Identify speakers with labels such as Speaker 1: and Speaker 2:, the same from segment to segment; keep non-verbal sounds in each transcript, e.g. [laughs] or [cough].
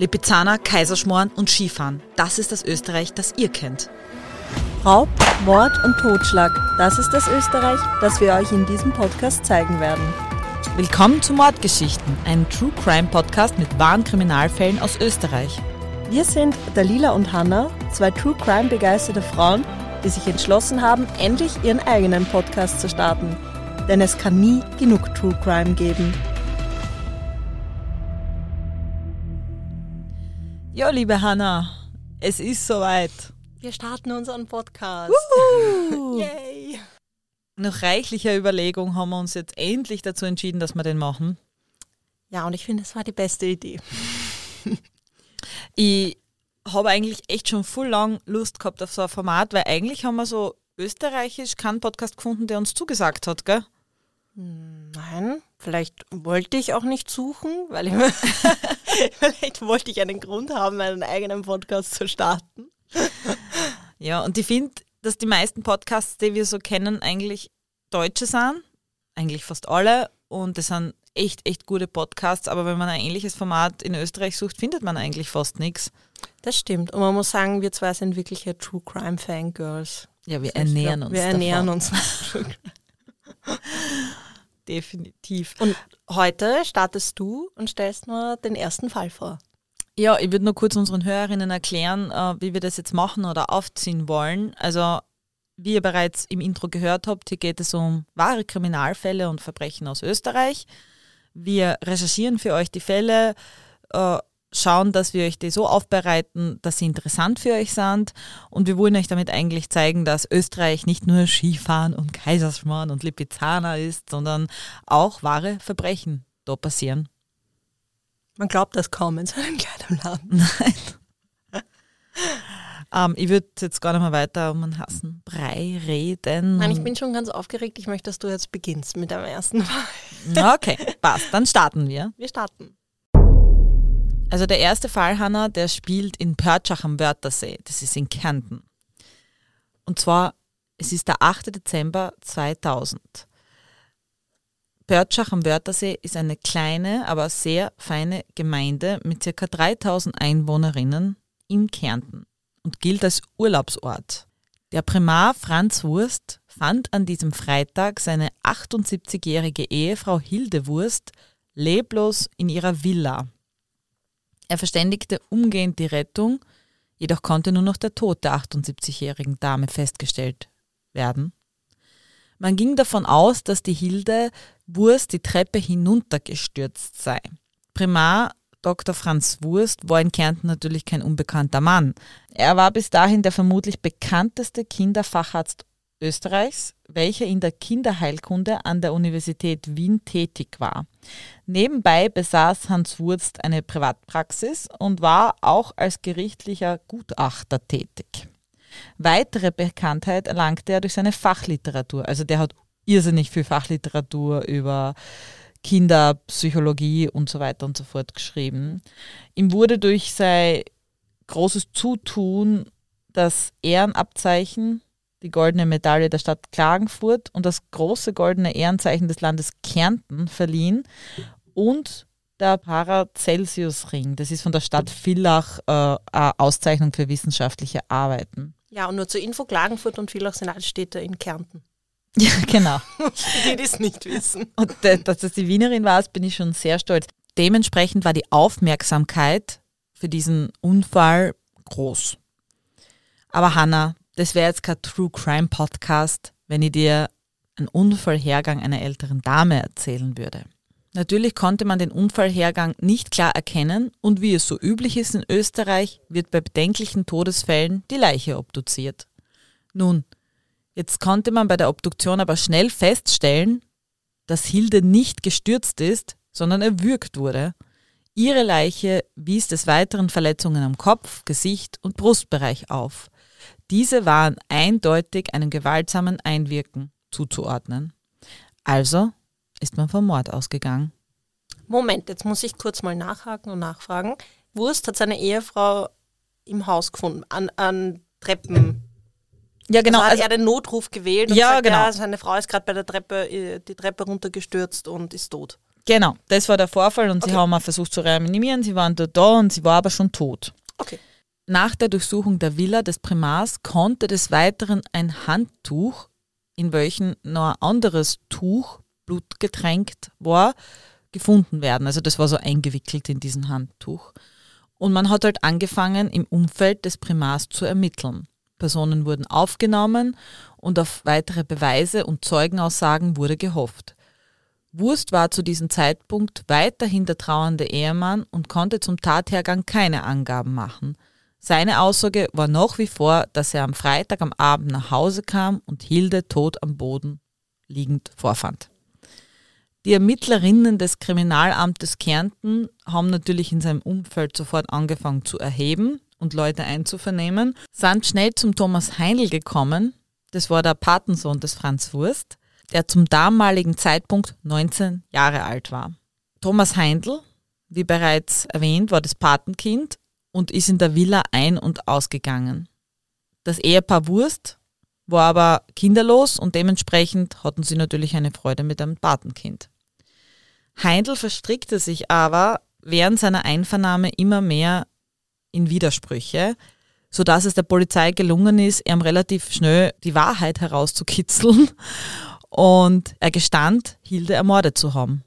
Speaker 1: Lipizzaner, Kaiserschmoren und Skifahren. Das ist das Österreich, das ihr kennt.
Speaker 2: Raub, Mord und Totschlag. Das ist das Österreich, das wir euch in diesem Podcast zeigen werden.
Speaker 1: Willkommen zu Mordgeschichten, einem True Crime Podcast mit wahren Kriminalfällen aus Österreich.
Speaker 2: Wir sind Dalila und Hanna, zwei True Crime begeisterte Frauen, die sich entschlossen haben, endlich ihren eigenen Podcast zu starten. Denn es kann nie genug True Crime geben.
Speaker 1: Ja, liebe Hanna, es ist soweit.
Speaker 2: Wir starten unseren Podcast. [laughs]
Speaker 1: Yay! Nach reichlicher Überlegung haben wir uns jetzt endlich dazu entschieden, dass wir den machen.
Speaker 2: Ja, und ich finde, es war die beste Idee. [laughs]
Speaker 1: Ich habe eigentlich echt schon voll lang Lust gehabt auf so ein Format, weil eigentlich haben wir so österreichisch keinen Podcast gefunden, der uns zugesagt hat, gell?
Speaker 2: Nein, vielleicht wollte ich auch nicht suchen, weil ich [laughs] vielleicht wollte ich einen Grund haben, einen eigenen Podcast zu starten.
Speaker 1: Ja, und ich finde, dass die meisten Podcasts, die wir so kennen, eigentlich Deutsche sind. Eigentlich fast alle. Und das sind echt, echt gute Podcasts. Aber wenn man ein ähnliches Format in Österreich sucht, findet man eigentlich fast nichts.
Speaker 2: Das stimmt. Und man muss sagen, wir zwei sind wirkliche True Crime Fangirls.
Speaker 1: Ja, wir
Speaker 2: ich
Speaker 1: ernähren
Speaker 2: glaub,
Speaker 1: uns.
Speaker 2: Wir ernähren
Speaker 1: davon.
Speaker 2: uns. [laughs]
Speaker 1: Definitiv.
Speaker 2: Und heute startest du und stellst mir den ersten Fall vor.
Speaker 1: Ja, ich würde nur kurz unseren Hörerinnen erklären, äh, wie wir das jetzt machen oder aufziehen wollen. Also, wie ihr bereits im Intro gehört habt, hier geht es um wahre Kriminalfälle und Verbrechen aus Österreich. Wir recherchieren für euch die Fälle, äh, schauen, dass wir euch die so aufbereiten, dass sie interessant für euch sind. Und wir wollen euch damit eigentlich zeigen, dass Österreich nicht nur Skifahren und Kaiserschmarrn und Lipizzaner ist, sondern auch wahre Verbrechen da passieren.
Speaker 2: Man glaubt das kaum in so einem kleinen Laden. [laughs]
Speaker 1: Nein. [laughs] ähm, ich würde jetzt gar nicht mehr weiter um einen Hassen Brei reden.
Speaker 2: Nein, ich bin schon ganz aufgeregt. Ich möchte, dass du jetzt beginnst mit deinem ersten.
Speaker 1: Na, Okay, passt. Dann starten wir.
Speaker 2: Wir starten.
Speaker 1: Also der erste Fall, Hanna, der spielt in Pörtschach am Wörthersee. Das ist in Kärnten. Und zwar, es ist der 8. Dezember 2000. Pörtschach am Wörthersee ist eine kleine, aber sehr feine Gemeinde mit ca. 3000 Einwohnerinnen in Kärnten und gilt als Urlaubsort. Der Primar Franz Wurst fand an diesem Freitag seine 78-jährige Ehefrau Hilde Wurst leblos in ihrer Villa. Er verständigte umgehend die Rettung, jedoch konnte nur noch der Tod der 78-jährigen Dame festgestellt werden. Man ging davon aus, dass die Hilde Wurst die Treppe hinuntergestürzt sei. Primar Dr. Franz Wurst war in Kärnten natürlich kein unbekannter Mann. Er war bis dahin der vermutlich bekannteste Kinderfacharzt Österreichs, welcher in der Kinderheilkunde an der Universität Wien tätig war. Nebenbei besaß Hans Wurst eine Privatpraxis und war auch als gerichtlicher Gutachter tätig. Weitere Bekanntheit erlangte er durch seine Fachliteratur. Also der hat irrsinnig viel Fachliteratur über Kinderpsychologie und so weiter und so fort geschrieben. Ihm wurde durch sein großes Zutun das Ehrenabzeichen, die goldene Medaille der Stadt Klagenfurt und das große goldene Ehrenzeichen des Landes Kärnten verliehen und der Paracelsius-Ring. Das ist von der Stadt Villach äh, eine Auszeichnung für wissenschaftliche Arbeiten.
Speaker 2: Ja, und nur zur Info, Klagenfurt und Villach sind alle Städte in Kärnten. [laughs]
Speaker 1: Ja, genau. [laughs]
Speaker 2: Die, die es nicht wissen.
Speaker 1: Und äh, dass das die Wienerin war, bin ich schon sehr stolz. Dementsprechend war die Aufmerksamkeit für diesen Unfall groß. Aber Hanna, das wäre jetzt kein True Crime Podcast, wenn ich dir einen Unfallhergang einer älteren Dame erzählen würde. Natürlich konnte man den Unfallhergang nicht klar erkennen und wie es so üblich ist in Österreich, wird bei bedenklichen Todesfällen die Leiche obduziert. Nun, jetzt konnte man bei der Obduktion aber schnell feststellen, dass Hilde nicht gestürzt ist, sondern erwürgt wurde. Ihre Leiche wies des Weiteren Verletzungen am Kopf, Gesicht und Brustbereich auf. Diese waren eindeutig einem gewaltsamen Einwirken zuzuordnen. Also ist man vom Mord ausgegangen.
Speaker 2: Moment, jetzt muss ich kurz mal nachhaken und nachfragen. Wurst hat seine Ehefrau im Haus gefunden, an, an Treppen.
Speaker 1: Ja, genau.
Speaker 2: also hat
Speaker 1: Also,
Speaker 2: er den Notruf gewählt und
Speaker 1: Ja,
Speaker 2: gesagt,
Speaker 1: genau.
Speaker 2: ja, seine Frau ist gerade bei der Treppe, äh, die Treppe runtergestürzt und ist tot.
Speaker 1: Genau, das war der Vorfall und
Speaker 3: Okay.
Speaker 1: sie haben auch versucht zu reanimieren. Sie waren dort da und sie war aber schon tot.
Speaker 3: Okay.
Speaker 1: Nach der Durchsuchung der Villa des Primars konnte des Weiteren ein Handtuch, in welchem noch ein anderes Tuch, blutgetränkt war, gefunden werden. Also das war so eingewickelt in diesen Handtuch. Und man hat halt angefangen, im Umfeld des Primars zu ermitteln. Personen wurden aufgenommen und auf weitere Beweise und Zeugenaussagen wurde gehofft. Wurst war zu diesem Zeitpunkt weiterhin der trauernde Ehemann und konnte zum Tathergang keine Angaben machen. Seine Aussage war nach wie vor, dass er am Freitag am Abend nach Hause kam und Hilde tot am Boden liegend vorfand. Die Ermittlerinnen des Kriminalamtes Kärnten haben natürlich in seinem Umfeld sofort angefangen zu erheben und Leute einzuvernehmen, sind schnell zum Thomas Heinl gekommen, das war der Patensohn des Franz Wurst, der zum damaligen Zeitpunkt 19 Jahre alt war. Thomas Heindl, wie bereits erwähnt, war das Patenkind und ist in der Villa ein- und ausgegangen. Das Ehepaar Wurst war aber kinderlos und dementsprechend hatten sie natürlich eine Freude mit einem Patenkind. Heindl verstrickte sich aber während seiner Einvernahme immer mehr in Widersprüche, sodass es der Polizei gelungen ist, ihm relativ schnell die Wahrheit herauszukitzeln und er gestand, Hilde ermordet zu haben.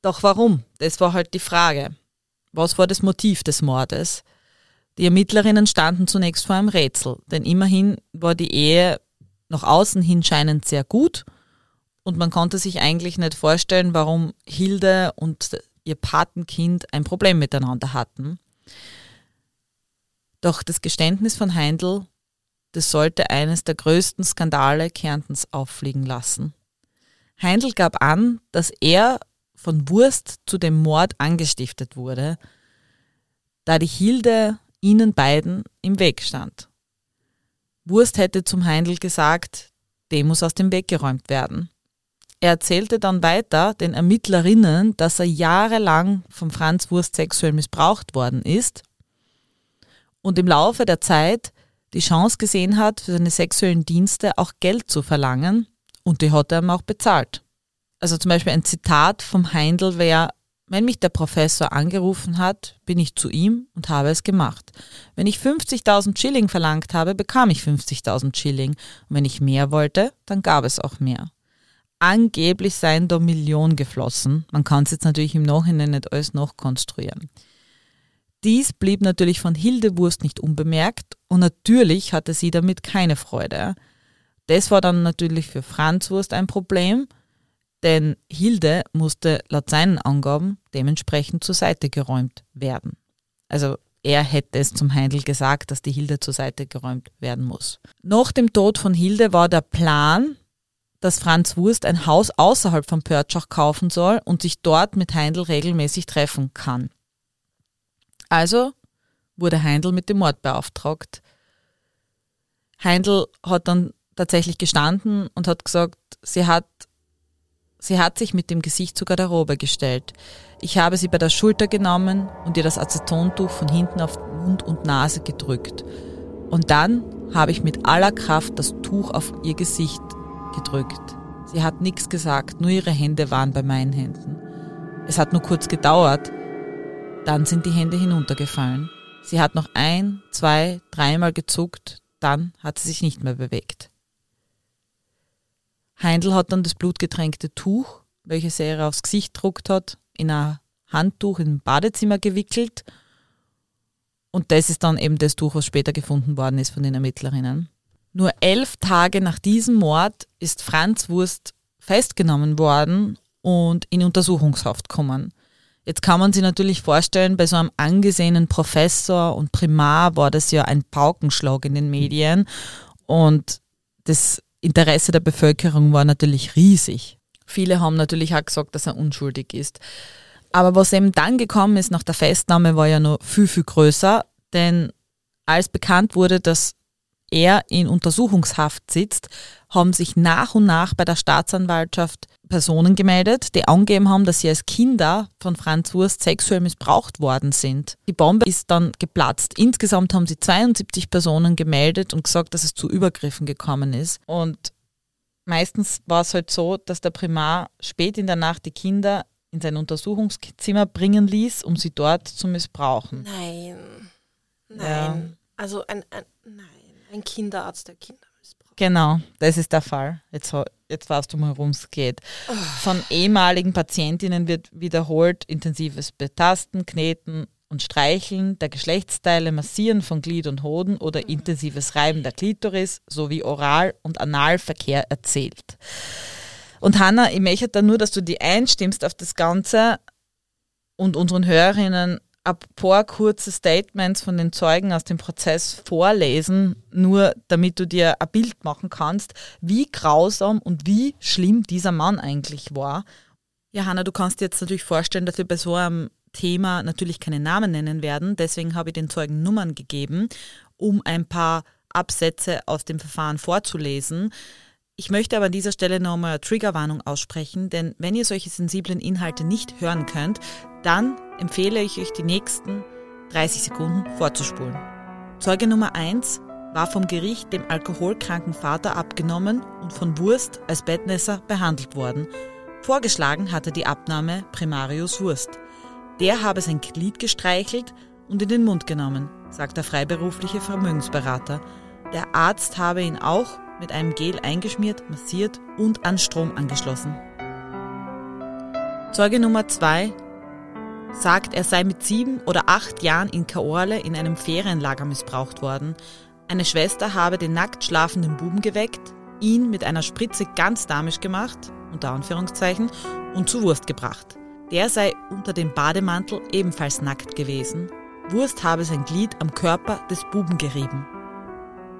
Speaker 1: Doch warum? Das war halt die Frage. Was war das Motiv des Mordes? Die Ermittlerinnen standen zunächst vor einem Rätsel, denn immerhin war die Ehe nach außen hin scheinend sehr gut und man konnte sich eigentlich nicht vorstellen, warum Hilde und ihr Patenkind ein Problem miteinander hatten. Doch das Geständnis von Heindl, das sollte eines der größten Skandale Kärntens auffliegen lassen. Heindl gab an, dass er von Wurst zu dem Mord angestiftet wurde, da die Hilde ihnen beiden im Weg stand. Wurst hätte zum Heindl gesagt, dem muss aus dem Weg geräumt werden. Er erzählte dann weiter den Ermittlerinnen, dass er jahrelang von Franz Wurst sexuell missbraucht worden ist und im Laufe der Zeit die Chance gesehen hat, für seine sexuellen Dienste auch Geld zu verlangen und die hat er ihm auch bezahlt. Also zum Beispiel ein Zitat vom Heindl wäre, wenn mich der Professor angerufen hat, bin ich zu ihm und habe es gemacht. Wenn ich 50.000 Schilling verlangt habe, bekam ich 50.000 Schilling. Und wenn ich mehr wollte, dann gab es auch mehr. Angeblich seien da Millionen geflossen. Man kann es jetzt natürlich im Nachhinein nicht alles nachkonstruieren. Dies blieb natürlich von Hilde Wurst nicht unbemerkt und natürlich hatte sie damit keine Freude. Das war dann natürlich für Franz Wurst ein Problem, denn Hilde musste laut seinen Angaben dementsprechend zur Seite geräumt werden. Also er hätte es zum Heindl gesagt, dass die Hilde zur Seite geräumt werden muss. Nach dem Tod von Hilde war der Plan, dass Franz Wurst ein Haus außerhalb von Pörtschach kaufen soll und sich dort mit Heindl regelmäßig treffen kann. Also wurde Heindl mit dem Mord beauftragt. Heindl hat dann tatsächlich gestanden und hat gesagt, sie hat, sie hat sich mit dem Gesicht zur Garderobe gestellt. Ich habe sie bei der Schulter genommen und ihr das Acetontuch von hinten auf Mund und Nase gedrückt. Und dann habe ich mit aller Kraft das Tuch auf ihr Gesicht gedrückt. Sie hat nichts gesagt, nur ihre Hände waren bei meinen Händen. Es hat nur kurz gedauert, dann sind die Hände hinuntergefallen. Sie hat noch ein, zwei, dreimal gezuckt, dann hat sie sich nicht mehr bewegt. Heindl hat dann das blutgetränkte Tuch, welches er aufs Gesicht druckt hat, in ein Handtuch im Badezimmer gewickelt. Und das ist dann eben das Tuch, was später gefunden worden ist von den Ermittlerinnen. Nur elf Tage nach diesem Mord ist Franz Wurst festgenommen worden und in Untersuchungshaft gekommen. Jetzt kann man sich natürlich vorstellen, bei so einem angesehenen Professor und Primar war das ja ein Paukenschlag in den Medien und das Interesse der Bevölkerung war natürlich riesig. Viele haben natürlich auch gesagt, dass er unschuldig ist. Aber was eben dann gekommen ist nach der Festnahme, war ja noch viel, viel größer, denn als bekannt wurde, dass er in Untersuchungshaft sitzt, haben sich nach und nach bei der Staatsanwaltschaft Personen gemeldet, die angegeben haben, dass sie als Kinder von Franz Wurst sexuell missbraucht worden sind. Die Bombe ist dann geplatzt. Insgesamt haben sie 72 Personen gemeldet und gesagt, dass es zu Übergriffen gekommen ist. Und meistens war es halt so, dass der Primar spät in der Nacht die Kinder in sein Untersuchungszimmer bringen ließ, um sie dort zu missbrauchen.
Speaker 2: Nein. Nein.
Speaker 1: Ja.
Speaker 2: Also ein, ein, nein, ein Kinderarzt, der Kinder missbraucht.
Speaker 1: Genau, das ist der Fall. Jetzt, jetzt weißt du mal, worum es geht. Von ehemaligen Patientinnen wird wiederholt intensives Betasten, Kneten und Streicheln der Geschlechtsteile, Massieren von Glied und Hoden oder intensives Reiben der Klitoris sowie Oral- und Analverkehr erzählt. Und Hanna, ich möchte da nur, dass du die einstimmst auf das Ganze und unseren Hörerinnen ein paar kurze Statements von den Zeugen aus dem Prozess vorlesen, nur damit du dir ein Bild machen kannst, wie grausam und wie schlimm dieser Mann eigentlich war. Ja, Hanna, du kannst dir jetzt natürlich vorstellen, dass wir bei so einem Thema natürlich keine Namen nennen werden. Deswegen habe ich den Zeugen Nummern gegeben, um ein paar Absätze aus dem Verfahren vorzulesen. Ich möchte aber an dieser Stelle nochmal Triggerwarnung aussprechen, denn wenn ihr solche sensiblen Inhalte nicht hören könnt, dann empfehle ich euch die nächsten 30 Sekunden vorzuspulen. Zeuge Nummer 1 war vom Gericht dem alkoholkranken Vater abgenommen und von Wurst als Bettnässer behandelt worden. Vorgeschlagen hatte die Abnahme Primarius Wurst. Der habe sein Glied gestreichelt und in den Mund genommen, sagt der freiberufliche Vermögensberater. Der Arzt habe ihn auch mit einem Gel eingeschmiert, massiert und an Strom angeschlossen. Zeuge Nummer 2 sagt, er sei mit sieben oder acht Jahren in Kaorle in einem Ferienlager missbraucht worden. Eine Schwester habe den nackt schlafenden Buben geweckt, ihn mit einer Spritze ganz damisch gemacht, unter Anführungszeichen, und zu Wurst gebracht. Der sei unter dem Bademantel ebenfalls nackt gewesen. Wurst habe sein Glied am Körper des Buben gerieben.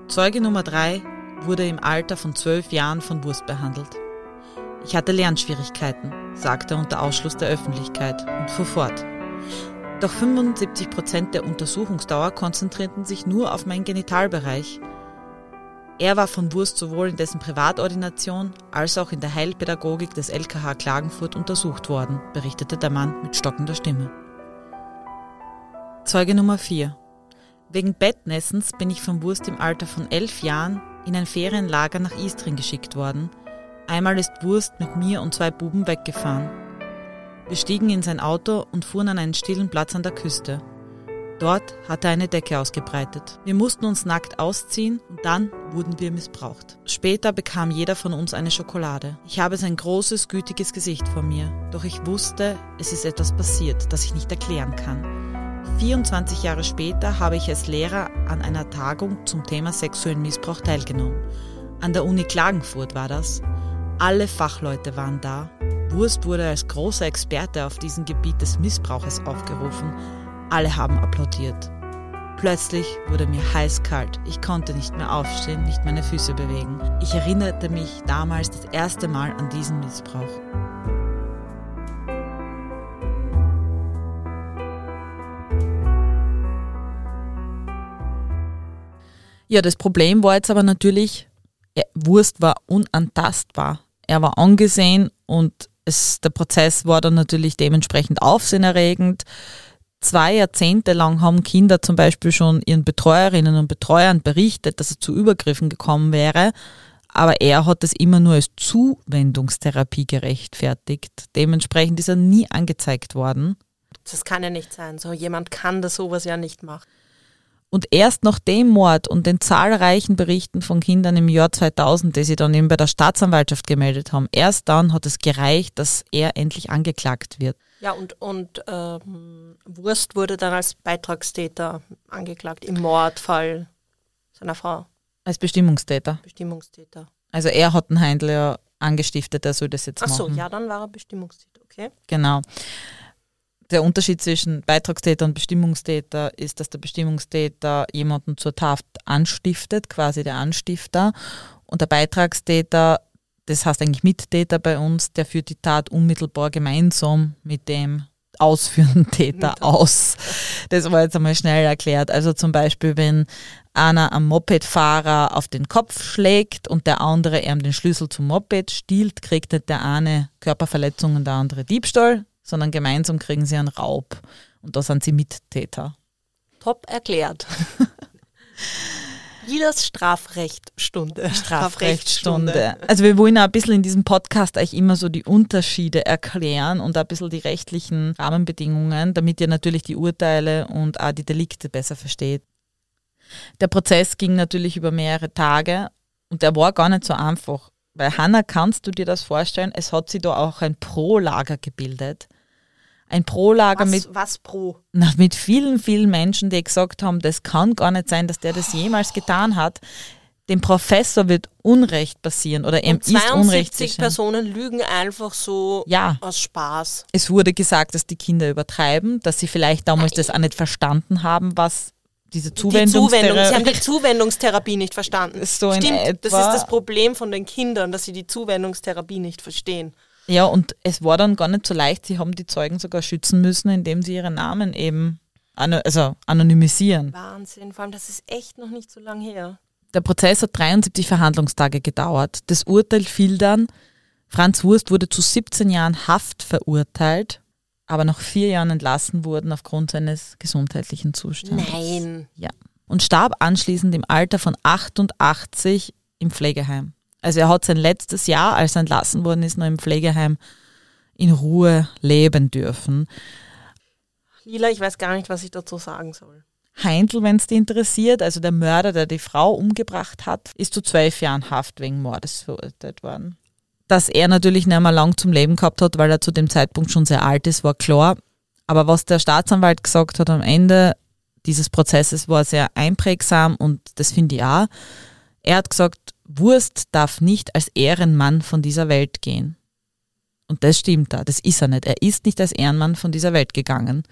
Speaker 1: Zeuge Nummer 3 wurde im Alter von zwölf Jahren von Wurst behandelt. Ich hatte Lernschwierigkeiten, sagte er unter Ausschluss der Öffentlichkeit und fuhr fort. Doch 75 Prozent der Untersuchungsdauer konzentrierten sich nur auf meinen Genitalbereich. Er war von Wurst sowohl in dessen Privatordination als auch in der Heilpädagogik des LKH Klagenfurt untersucht worden, berichtete der Mann mit stockender Stimme. Zeuge Nummer 4. Wegen Bettnessens bin ich von Wurst im Alter von elf Jahren in ein Ferienlager nach Istring geschickt worden. Einmal ist Wurst mit mir und zwei Buben weggefahren. Wir stiegen in sein Auto und fuhren an einen stillen Platz an der Küste. Dort hatte er eine Decke ausgebreitet. Wir mussten uns nackt ausziehen und dann wurden wir missbraucht. Später bekam jeder von uns eine Schokolade. Ich habe sein großes, gütiges Gesicht vor mir, doch ich wusste, es ist etwas passiert, das ich nicht erklären kann. 24 Jahre später habe ich als Lehrer an einer Tagung zum Thema sexuellen Missbrauch teilgenommen. An der Uni Klagenfurt war das. Alle Fachleute waren da. Wurst wurde als großer Experte auf diesem Gebiet des Missbrauches aufgerufen. Alle haben applaudiert. Plötzlich wurde mir heiß-kalt. Ich konnte nicht mehr aufstehen, nicht meine Füße bewegen. Ich erinnerte mich damals das erste Mal an diesen Missbrauch. Ja, das Problem war jetzt aber natürlich, Wurst war unantastbar. Er war angesehen und es, der Prozess war dann natürlich dementsprechend aufsehenerregend. Zwei Jahrzehnte lang haben Kinder zum Beispiel schon ihren Betreuerinnen und Betreuern berichtet, dass es zu Übergriffen gekommen wäre, aber er hat es immer nur als Zuwendungstherapie gerechtfertigt. Dementsprechend ist er nie angezeigt worden.
Speaker 2: Das kann ja nicht sein. So jemand kann das sowas ja nicht machen.
Speaker 1: Und erst nach dem Mord und den zahlreichen Berichten von Kindern im Jahr 2000, die sie dann eben bei der Staatsanwaltschaft gemeldet haben, erst dann hat es gereicht, dass er endlich angeklagt wird.
Speaker 2: Ja, und, und ähm, Wurst wurde dann als Beitragstäter angeklagt im Mordfall seiner Frau,
Speaker 1: Als Bestimmungstäter.
Speaker 2: Bestimmungstäter.
Speaker 1: Also er hat den Heindl ja angestiftet, er soll das jetzt
Speaker 2: Ach so,
Speaker 1: machen.
Speaker 2: ja, dann war er Bestimmungstäter, okay.
Speaker 1: Genau. Der Unterschied zwischen Beitragstäter und Bestimmungstäter ist, dass der Bestimmungstäter jemanden zur Tat anstiftet, quasi der Anstifter. Und der Beitragstäter, das heißt eigentlich Mittäter bei uns, der führt die Tat unmittelbar gemeinsam mit dem ausführenden [laughs] Täter aus. Das war jetzt einmal schnell erklärt. Also zum Beispiel, wenn einer am Mopedfahrer auf den Kopf schlägt und der andere ihm den Schlüssel zum Moped stiehlt, kriegt nicht der eine Körperverletzung und der andere Diebstahl, sondern gemeinsam kriegen sie einen Raub. Und da sind sie Mittäter.
Speaker 2: Top erklärt. [laughs] Lilas Strafrechtstunde.
Speaker 1: Strafrechtsstunde. Also wir wollen auch ein bisschen in diesem Podcast euch immer so die Unterschiede erklären und ein bisschen die rechtlichen Rahmenbedingungen, damit ihr natürlich die Urteile und auch die Delikte besser versteht. Der Prozess ging natürlich über mehrere Tage und der war gar nicht so einfach. Weil Hanna, kannst du dir das vorstellen? Es hat sich da auch ein Pro-Lager gebildet. Ein Pro-Lager
Speaker 2: Was,
Speaker 1: mit,
Speaker 2: was pro?
Speaker 1: na, mit vielen, vielen Menschen, die gesagt haben, das kann gar nicht sein, dass der das jemals getan hat. Dem Professor wird Unrecht passieren oder
Speaker 2: Und
Speaker 1: ist Unrecht
Speaker 2: 72
Speaker 1: geschehen.
Speaker 2: Personen lügen einfach so
Speaker 1: Ja.
Speaker 2: aus Spaß.
Speaker 1: Es wurde gesagt, dass die Kinder übertreiben, dass sie vielleicht damals das auch nicht verstanden haben, was diese
Speaker 2: Die Zuwendung,
Speaker 1: Zuwendungstherapie
Speaker 2: sie haben die Zuwendungstherapie nicht verstanden. [laughs]
Speaker 1: So
Speaker 2: Stimmt, das ist das Problem von den Kindern, dass sie die Zuwendungstherapie nicht verstehen.
Speaker 1: Ja, und es war dann gar nicht so leicht. Sie haben die Zeugen sogar schützen müssen, indem sie ihre Namen eben ano- also anonymisieren.
Speaker 2: Wahnsinn, vor allem das ist echt noch nicht so lange her.
Speaker 1: Der Prozess hat 73 Verhandlungstage gedauert. Das Urteil fiel dann. Franz Wurst wurde zu 17 Jahren Haft verurteilt, aber nach vier Jahren entlassen worden aufgrund seines gesundheitlichen Zustands.
Speaker 2: Nein.
Speaker 1: Ja. Und starb anschließend im Alter von 88 im Pflegeheim. Also er hat sein letztes Jahr, als er entlassen worden ist, noch im Pflegeheim in Ruhe leben dürfen.
Speaker 2: Lila, ich weiß gar nicht, was ich dazu sagen soll.
Speaker 1: Heindl, wenn es dich interessiert, also der Mörder, der die Frau umgebracht hat, ist zu zwölf Jahren Haft wegen Mordes verurteilt worden. Dass er natürlich nicht mehr lang zum Leben gehabt hat, weil er zu dem Zeitpunkt schon sehr alt ist, war klar. Aber was der Staatsanwalt gesagt hat am Ende dieses Prozesses war sehr einprägsam und das finde ich auch. Er hat gesagt, Wurst darf nicht als Ehrenmann von dieser Welt gehen. Und das stimmt da, das ist er nicht. Er ist nicht als Ehrenmann von dieser Welt gegangen.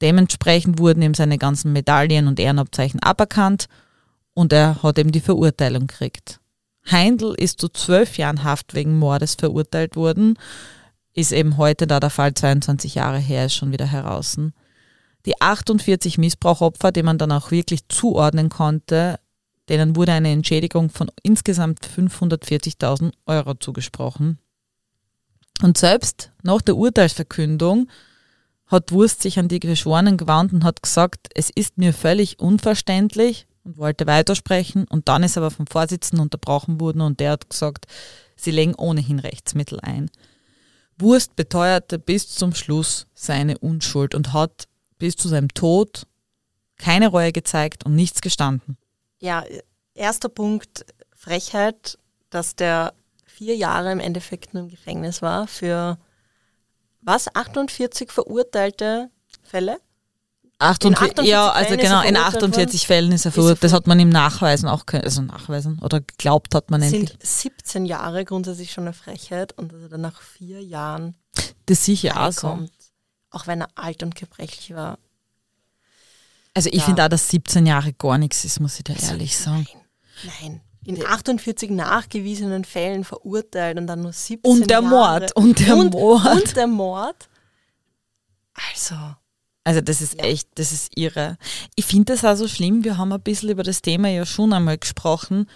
Speaker 1: Dementsprechend wurden ihm seine ganzen Medaillen und Ehrenabzeichen aberkannt und er hat eben die Verurteilung gekriegt. Heindl ist zu zwölf Jahren Haft wegen Mordes verurteilt worden, ist eben heute, da der Fall 22 Jahre her ist, schon wieder heraus. Die 48 Missbrauchopfer, die man dann auch wirklich zuordnen konnte, denen wurde eine Entschädigung von insgesamt 540.000 Euro zugesprochen. Und selbst nach der Urteilsverkündung hat Wurst sich an die Geschworenen gewandt und hat gesagt, es ist mir völlig unverständlich und wollte weitersprechen und dann ist aber vom Vorsitzenden unterbrochen worden und der hat gesagt, sie legen ohnehin Rechtsmittel ein. Wurst beteuerte bis zum Schluss seine Unschuld und hat bis zu seinem Tod keine Reue gezeigt und nichts gestanden.
Speaker 2: Ja, erster Punkt, Frechheit, dass der vier Jahre im Endeffekt nur im Gefängnis war für was? 48 verurteilte Fälle?
Speaker 1: 48,
Speaker 2: 48
Speaker 1: ja, also
Speaker 2: Fällen
Speaker 1: genau, in
Speaker 2: verurteilt
Speaker 1: 48 Fällen ist er
Speaker 2: er
Speaker 1: verurteilt. Das hat man ihm nachweisen auch können, also nachweisen oder geglaubt hat man endlich.
Speaker 2: Sind 17 Jahre grundsätzlich schon eine Frechheit und dass er dann nach vier Jahren
Speaker 1: Das sicher auch so.
Speaker 2: auch wenn er alt und gebrechlich war.
Speaker 1: Also ich
Speaker 2: Ja.
Speaker 1: finde auch, dass 17 Jahre gar nichts ist, muss ich dir ehrlich sagen.
Speaker 2: Nein, nein. In 48 nachgewiesenen Fällen verurteilt und dann nur 17
Speaker 1: Und der
Speaker 2: Jahre.
Speaker 1: Mord, und der
Speaker 2: und,
Speaker 1: Mord.
Speaker 2: Und der Mord. Also,
Speaker 1: Also das ist echt, das ist irre. Ich finde das auch so schlimm, wir haben ein bisschen über das Thema ja schon einmal gesprochen,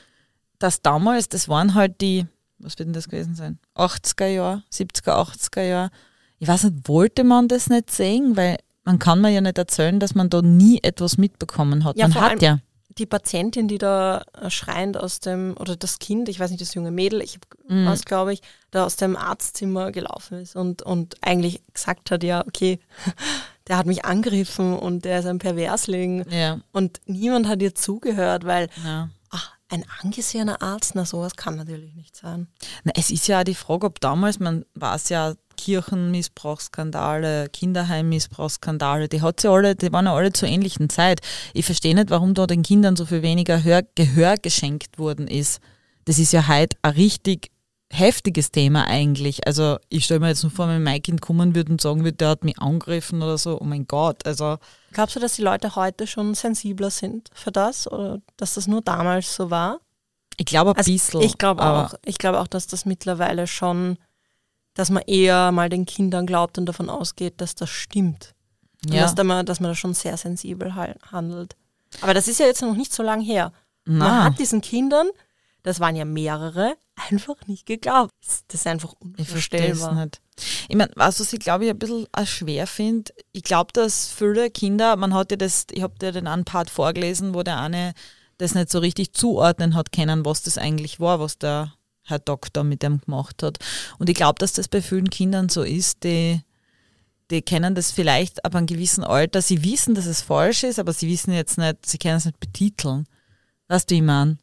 Speaker 1: dass damals, das waren halt die, was wird denn das gewesen sein? 80er Jahre, 70er, 80er Jahre. Ich weiß nicht, wollte man das nicht sehen, weil man kann mir ja nicht erzählen, dass man da nie etwas mitbekommen hat.
Speaker 2: Ja,
Speaker 1: man hat ja.
Speaker 2: die Patientin, die da äh, schreiend aus dem, oder das Kind, ich weiß nicht, das junge Mädel, ich
Speaker 1: Mhm.
Speaker 2: was glaube ich, da aus dem Arztzimmer gelaufen ist und, und eigentlich gesagt hat, ja, okay, [laughs] der hat mich angegriffen und der ist ein Perversling.
Speaker 1: Ja,
Speaker 2: Und niemand hat ihr zugehört, weil
Speaker 1: ja.
Speaker 2: ach, ein angesehener Arzt, na sowas kann natürlich nicht sein.
Speaker 1: Na, es ist ja auch die Frage, ob damals, man weiß ja, Kirchenmissbrauchsskandale, Kinderheimmissbrauchsskandale, die hat ja alle, die waren ja alle zur ähnlichen Zeit. Ich verstehe nicht, warum da den Kindern so viel weniger Hör, Gehör geschenkt worden ist. Das ist ja heute ein richtig heftiges Thema eigentlich. Also ich stelle mir jetzt nur vor, wenn mein Kind kommen würde und sagen würde, der hat mich angegriffen oder so, oh mein Gott, also
Speaker 2: Glaubst du, dass die Leute heute schon sensibler sind für das oder dass das nur damals so war?
Speaker 1: ich glaube ein
Speaker 2: Also
Speaker 1: bisschen.
Speaker 2: ich glaube auch. Ich glaube auch, dass das mittlerweile schon, dass man eher mal den Kindern glaubt und davon ausgeht, dass das stimmt.
Speaker 1: Ja,
Speaker 2: dass, da man, dass man da schon sehr sensibel handelt. Aber das ist ja jetzt noch nicht so lange her. Man
Speaker 1: na,
Speaker 2: hat diesen Kindern, das waren ja mehrere, einfach nicht geglaubt. Das ist einfach
Speaker 1: Ich verstehe es
Speaker 2: unvorstellbar.
Speaker 1: nicht. Ich meine, was was ich glaube ich ein bisschen schwer finde, ich glaube, dass viele Kinder, man hat ja das, ich habe dir den einen Part vorgelesen, wo der eine das nicht so richtig zuordnen hat können, was das eigentlich war, was der Herr Doktor mit dem gemacht hat. Und ich glaube, dass das bei vielen Kindern so ist, die, die kennen das vielleicht ab einem gewissen Alter. Sie wissen, dass es falsch ist, aber sie wissen jetzt nicht, sie können es nicht betiteln. Weißt du, wie ich meine?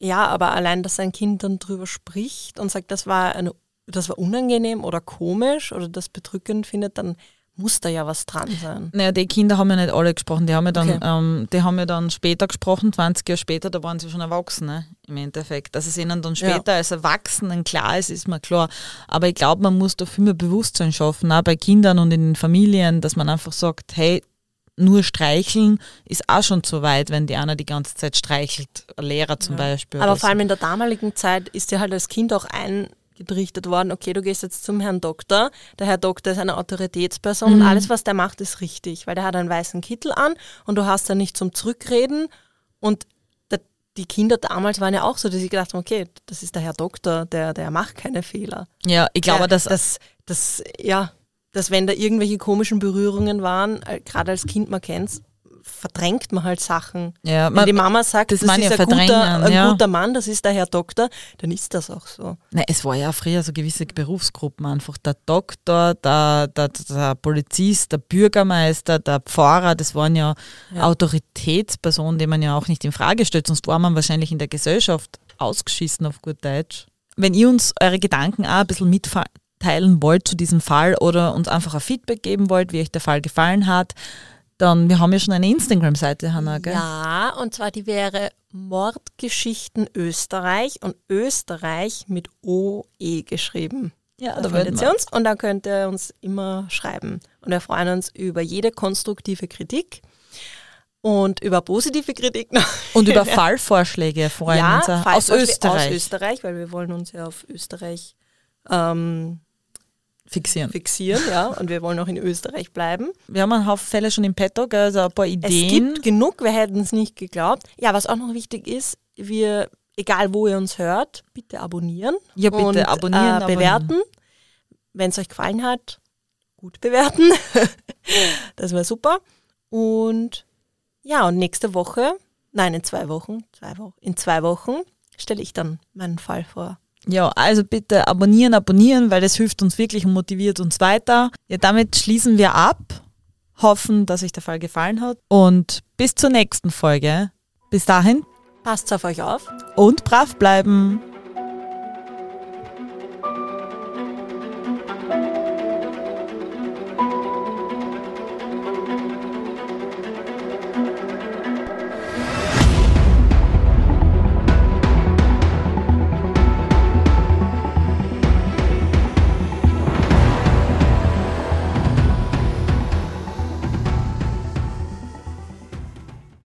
Speaker 2: Ja, aber allein, dass ein Kind dann drüber spricht und sagt, das war, eine, das war unangenehm oder komisch oder das bedrückend findet, dann muss da ja was dran sein.
Speaker 1: Naja, die Kinder haben ja nicht alle gesprochen, die haben ja dann, okay. ähm, die haben ja dann später gesprochen, 20 Jahre später, da waren sie schon Erwachsene im Endeffekt. Dass es ihnen dann später ja. als Erwachsenen klar ist, ist mir klar. Aber ich glaube, man muss da viel mehr Bewusstsein schaffen, auch bei Kindern und in den Familien, dass man einfach sagt, hey, nur streicheln ist auch schon zu weit, wenn die einer die ganze Zeit streichelt, ein Lehrer zum ja. Beispiel.
Speaker 2: Aber vor allem in der damaligen Zeit ist dir halt als Kind auch ein getrichtert worden, okay, du gehst jetzt zum Herrn Doktor, der Herr Doktor ist eine Autoritätsperson mhm. und alles, was der macht, ist richtig, weil der hat einen weißen Kittel an und du hast da nicht zum Zurückreden und der, die Kinder damals waren ja auch so, dass sie gedacht haben, okay, das ist der Herr Doktor, der, der macht keine Fehler.
Speaker 1: Ja, ich glaube,
Speaker 2: dass das, das, ja, dass wenn da irgendwelche komischen Berührungen waren, äh, gerade als Kind, man kennt es, verdrängt man halt Sachen.
Speaker 1: Ja,
Speaker 2: Wenn die Mama sagt, das, das ist ein, guter, ein ja. guter Mann, das ist der Herr Doktor, dann ist das auch so.
Speaker 1: Nein, es war ja früher so gewisse Berufsgruppen einfach. Der Doktor, der, der, der Polizist, der Bürgermeister, der Pfarrer, das waren ja, ja, Autoritätspersonen, die man ja auch nicht in Frage stellt, sonst war man wahrscheinlich in der Gesellschaft ausgeschissen auf gut Deutsch. Wenn ihr uns eure Gedanken auch ein bisschen mitteilen wollt zu diesem Fall oder uns einfach ein Feedback geben wollt, wie euch der Fall gefallen hat, dann, wir haben ja schon eine Instagram-Seite, Hanna, gell?
Speaker 2: Ja, und zwar die wäre Mordgeschichten Österreich und Österreich mit OE geschrieben. Ja, da findet ihr uns und da könnt ihr uns immer schreiben. Und wir freuen uns über jede konstruktive Kritik und über positive Kritik.
Speaker 1: Und über [laughs] Fallvorschläge freuen ja, uns. Aus Österreich.
Speaker 2: Aus Österreich, weil wir wollen uns ja auf Österreich ähm,
Speaker 1: fixieren.
Speaker 2: Fixieren, ja. Und wir wollen auch in Österreich bleiben.
Speaker 1: Wir haben einen Haufen Fälle schon im Petto, also ein paar Ideen.
Speaker 2: Es gibt genug, wir hätten es nicht geglaubt. Ja, was auch noch wichtig ist, wir, egal wo ihr uns hört, bitte abonnieren.
Speaker 1: Ja, bitte und, abonnieren.
Speaker 2: Äh, bewerten. Wenn es euch gefallen hat, gut bewerten. [laughs] das wäre super. Und ja, und nächste Woche, nein, in zwei Wochen, zwei Wochen, in zwei Wochen stelle ich dann meinen Fall vor.
Speaker 1: Ja, also bitte abonnieren, abonnieren, weil das hilft uns wirklich und motiviert uns weiter. Ja, damit schließen wir ab. Hoffen, dass euch der Fall gefallen hat. Und bis zur nächsten Folge. Bis dahin.
Speaker 2: Passt auf euch auf.
Speaker 1: Und brav bleiben.